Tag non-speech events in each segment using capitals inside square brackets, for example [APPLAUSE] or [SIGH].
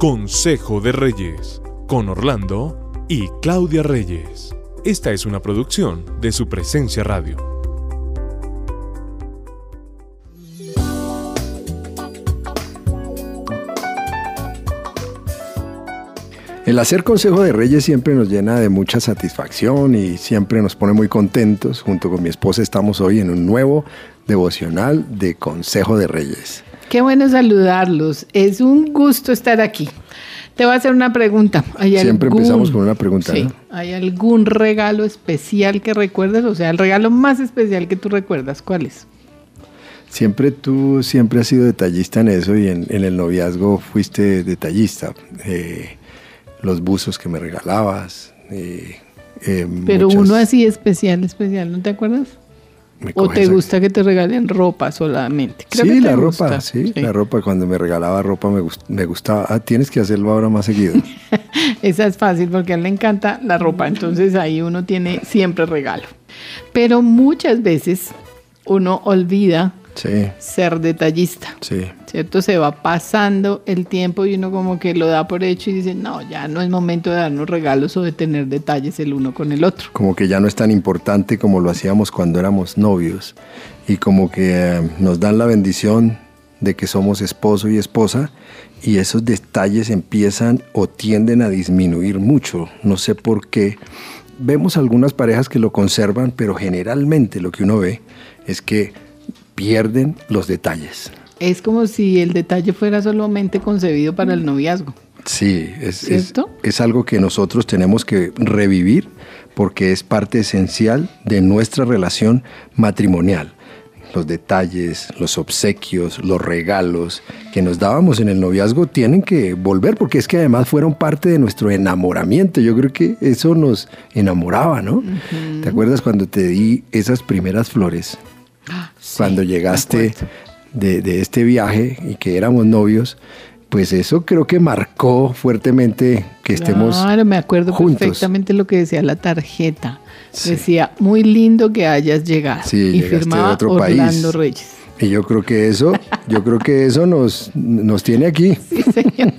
Consejo de Reyes, con Orlando y Claudia Reyes. Esta es una producción de su presencia radio. El hacer Consejo de Reyes siempre nos llena de mucha satisfacción y siempre nos pone muy contentos. Junto con mi esposa estamos hoy en un nuevo devocional de Consejo de Reyes. Qué bueno saludarlos. Es un gusto estar aquí. Te voy a hacer una pregunta. Siempre empezamos con una pregunta. Sí. ¿Hay algún regalo especial que recuerdes? O sea, el regalo más especial que tú recuerdas, ¿cuál es? Siempre tú siempre has sido detallista en eso y en, el noviazgo fuiste detallista. Eh, los buzos que me regalabas. Eh, eh, Pero uno así especial, especial, ¿no te acuerdas? ¿O te gusta que te regalen ropa solamente? sí, la ropa, sí, la ropa. Cuando me regalaba ropa me, me gustaba. Ah, tienes que hacerlo ahora más seguido. [LAUGHS] Esa es fácil porque a él le encanta la ropa, entonces ahí uno tiene siempre regalo. Pero muchas veces uno olvida ser detallista. Sí. ¿Cierto? Se va pasando el tiempo y uno como que lo da por hecho y dice, no, ya no es momento de darnos regalos o de tener detalles el uno con el otro. Como que ya no es tan importante como lo hacíamos cuando éramos novios y como que eh, nos dan la bendición de que somos esposo y esposa y esos detalles empiezan o tienden a disminuir mucho. No sé por qué. Vemos algunas parejas que lo conservan, pero generalmente lo que uno ve es que pierden los detalles. Es como si el detalle fuera solamente concebido para el noviazgo. Sí, es, es, algo que nosotros tenemos que revivir porque es parte esencial de nuestra relación matrimonial. Los detalles, los obsequios, los regalos que nos dábamos en el noviazgo tienen que volver porque es que además fueron parte de nuestro enamoramiento. Yo creo que eso nos enamoraba, ¿no? ¿Te acuerdas cuando te di esas primeras flores? Cuando llegaste de, este viaje y que éramos novios, pues eso creo que marcó fuertemente que estemos Claro, me acuerdo perfectamente lo que decía la tarjeta. Decía, muy lindo que hayas llegado. y firmaba Orlando Reyes. Y yo creo que eso, yo creo que eso nos, nos tiene aquí. [LAUGHS] Sí, señor.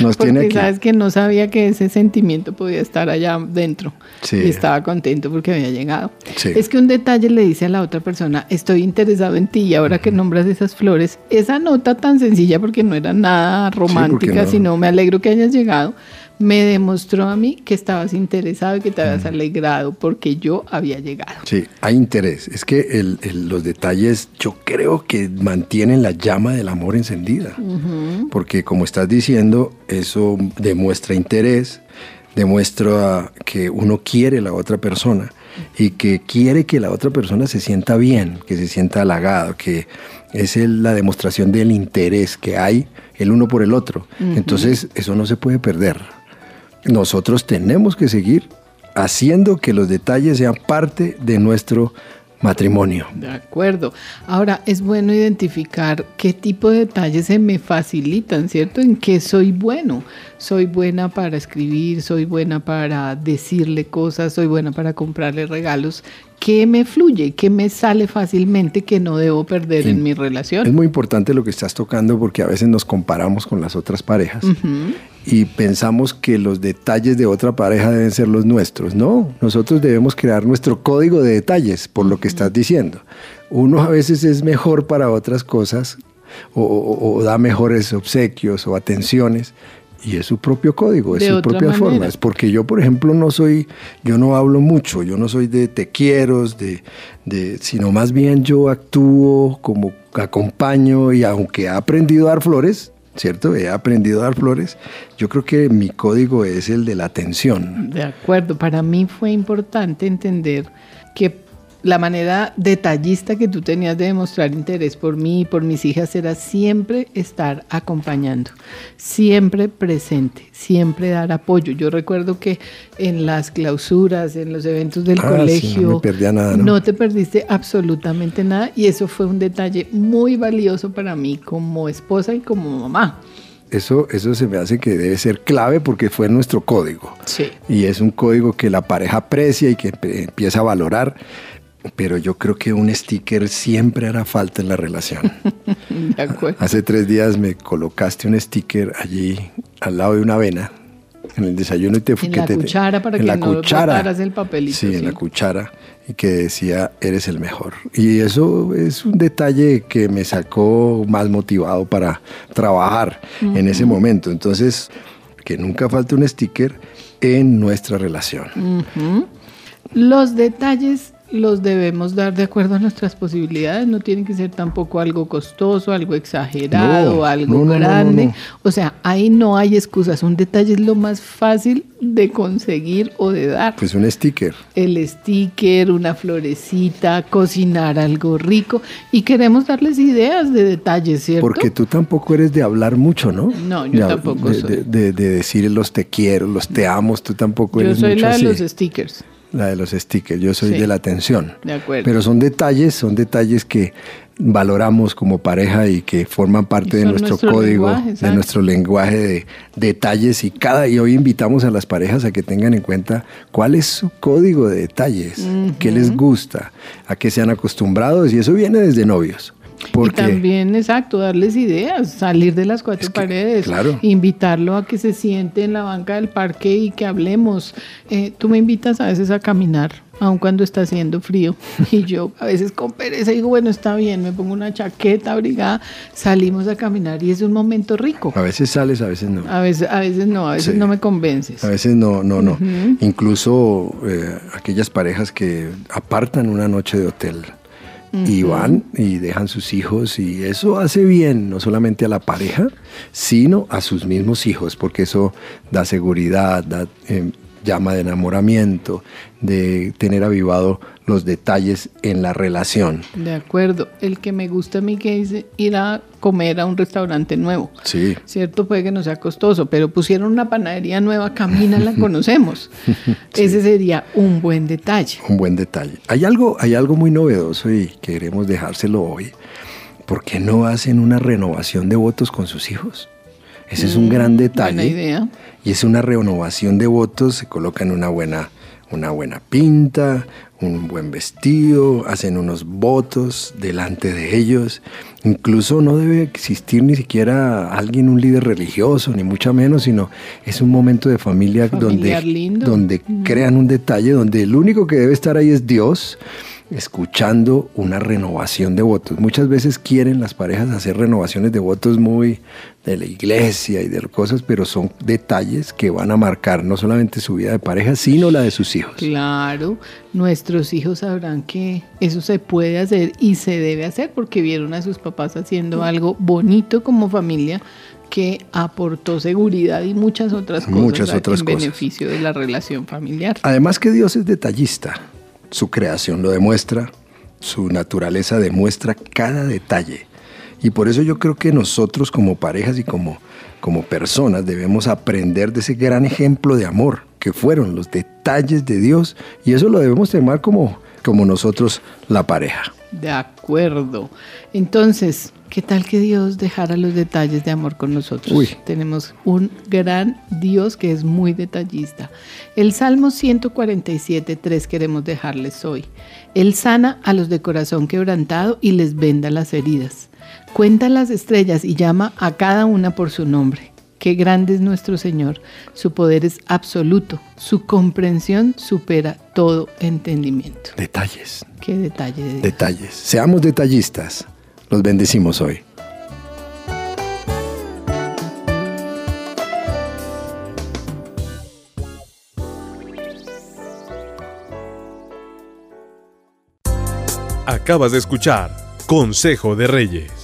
nos tiene aquí. sabes que no sabía que ese sentimiento podía estar allá dentro. Sí. Y estaba contento porque había llegado. Sí. Es que un detalle le dice a la otra persona, estoy interesado en ti y ahora que nombras esas flores, esa nota tan sencilla porque no era nada romántica, sino me alegro que hayas llegado me demostró a mí que estabas interesado y que te habías alegrado porque yo había llegado. Sí, hay interés. Es que los detalles yo creo que mantienen la llama del amor encendida. Porque como estás diciendo, eso demuestra interés, demuestra que uno quiere a la otra persona y que quiere que la otra persona se sienta bien, que se sienta halagado, que es la demostración del interés que hay el uno por el otro. Entonces, eso no se puede perder nosotros tenemos que seguir haciendo que los detalles sean parte de nuestro matrimonio. De acuerdo. Ahora, es bueno identificar qué tipo de detalles se me facilitan, ¿cierto? En qué soy bueno. Soy buena para escribir, soy buena para decirle cosas, soy buena para comprarle regalos. ¿Qué me fluye? ¿Qué me sale fácilmente que no debo perder en mi relación? Es muy importante lo que estás tocando porque a veces nos comparamos con las otras parejas y pensamos que los detalles de otra pareja deben ser los nuestros. No, nosotros debemos crear nuestro código de detalles, por lo que estás diciendo. Uno a veces es mejor para otras cosas o, da mejores obsequios o atenciones y es su propio código, es su propia forma. Es porque yo, por ejemplo, no soy, yo no hablo mucho, yo no soy de te quiero, de, de, sino más bien yo actúo como acompaño y aunque he aprendido a dar flores, ¿cierto? He aprendido a dar flores. Yo creo que mi código es el de la atención. De acuerdo, para mí fue importante entender que la manera detallista que tú tenías de demostrar interés por mí y por mis hijas era siempre estar acompañando, siempre presente, siempre dar apoyo. Yo recuerdo que en las clausuras, en los eventos del ah, colegio, no, nada, ¿no? no te perdiste absolutamente nada y eso fue un detalle muy valioso para mí como esposa y como mamá. Eso, eso se me hace que debe ser clave porque fue nuestro código. Sí. Y es un código que la pareja aprecia y que empieza a valorar pero yo creo que un sticker siempre hará falta en la relación. [LAUGHS] De acuerdo. Hace tres días me colocaste un sticker allí al lado de una avena en el desayuno y te En la cuchara para que no botaras el papelito. Sí, en la cuchara y que decía, eres el mejor. Y eso es un detalle que me sacó más motivado para trabajar en ese momento. Entonces, que nunca falte un sticker en nuestra relación. Los detalles los debemos dar de acuerdo a nuestras posibilidades, no tiene que ser tampoco algo costoso, algo exagerado, algo grande. o sea, ahí no hay excusas, un detalle es lo más fácil de conseguir o de dar. Pues un sticker. El sticker, una florecita, cocinar algo rico y queremos darles ideas de detalles, ¿cierto? Porque tú tampoco eres de hablar mucho, ¿no? No, yo tampoco de, soy. De, decir los te quiero, los te amo, tú tampoco eres Yo soy la de los stickers la de los stickers, yo soy de la atención. De acuerdo. Pero son detalles, son detalles que valoramos como pareja y que forman parte de nuestro, código, de nuestro lenguaje de detalles y cada y hoy invitamos a las parejas a que tengan en cuenta cuál es su código de detalles, qué les gusta, a qué se han acostumbrado y eso viene desde novios. Porque, y también, exacto, darles ideas, salir de las cuatro paredes, invitarlo a que se siente en la banca del parque y que hablemos. Eh, tú me invitas a veces a caminar, aun cuando está haciendo frío, [LAUGHS] y yo a veces con pereza digo, bueno, está bien, me pongo una chaqueta abrigada, salimos a caminar y es un momento rico. A veces sales, a veces no. A veces, a veces no, a veces no me convences. A veces no, no, no. Incluso eh, aquellas parejas que apartan una noche de hotel y van y dejan sus hijos y eso hace bien no solamente a la pareja, sino a sus mismos hijos, porque eso da seguridad, da, eh, llama de enamoramiento, de tener avivado los detalles en la relación. De acuerdo. El que me gusta a mí que es ir a comer a un restaurante nuevo. Sí. Cierto, puede que no sea costoso, pero pusieron una panadería nueva, camina, la [LAUGHS] conocemos. Ese sería un buen detalle. Un buen detalle. Hay algo, hay algo muy novedoso y queremos dejárselo hoy. ¿Por qué no hacen una renovación de votos con sus hijos? Ese es un gran mm, detalle. Idea. Y es una renovación de votos, se colocan una buena, una buena pinta, un buen vestido, hacen unos votos delante de ellos. Incluso no debe existir ni siquiera alguien, un líder religioso, ni mucho menos, sino es un momento de familia donde, donde mm. crean un detalle, donde el único que debe estar ahí es Dios escuchando una renovación de votos. Muchas veces quieren las parejas hacer renovaciones de votos muy de la iglesia y de cosas, pero son detalles que van a marcar no solamente su vida de pareja, sino la de sus hijos. Claro, nuestros hijos sabrán que eso se puede hacer y se debe hacer porque vieron a sus papás haciendo algo bonito como familia que aportó seguridad y muchas otras cosas muchas otras en beneficio de la relación familiar. Además que Dios es detallista su creación lo demuestra, su naturaleza demuestra cada detalle. Y por eso yo creo que nosotros como parejas y como, como personas debemos aprender de ese gran ejemplo de amor que fueron los detalles de Dios y eso lo debemos tomar como, como nosotros la pareja. De acuerdo. Entonces, ¿qué tal que Dios dejara los detalles de amor con nosotros? Tenemos un gran Dios que es muy detallista. El Salmo 147, 3 queremos dejarles hoy. Él sana a los de corazón quebrantado y les venda las heridas. Cuenta las estrellas y llama a cada una por su nombre. Qué grande es nuestro Señor. Su poder es absoluto. Su comprensión supera todo entendimiento. Detalles. Qué detalle. Detalles. Seamos detallistas. Los bendecimos hoy. Acabas de escuchar Consejo de Reyes.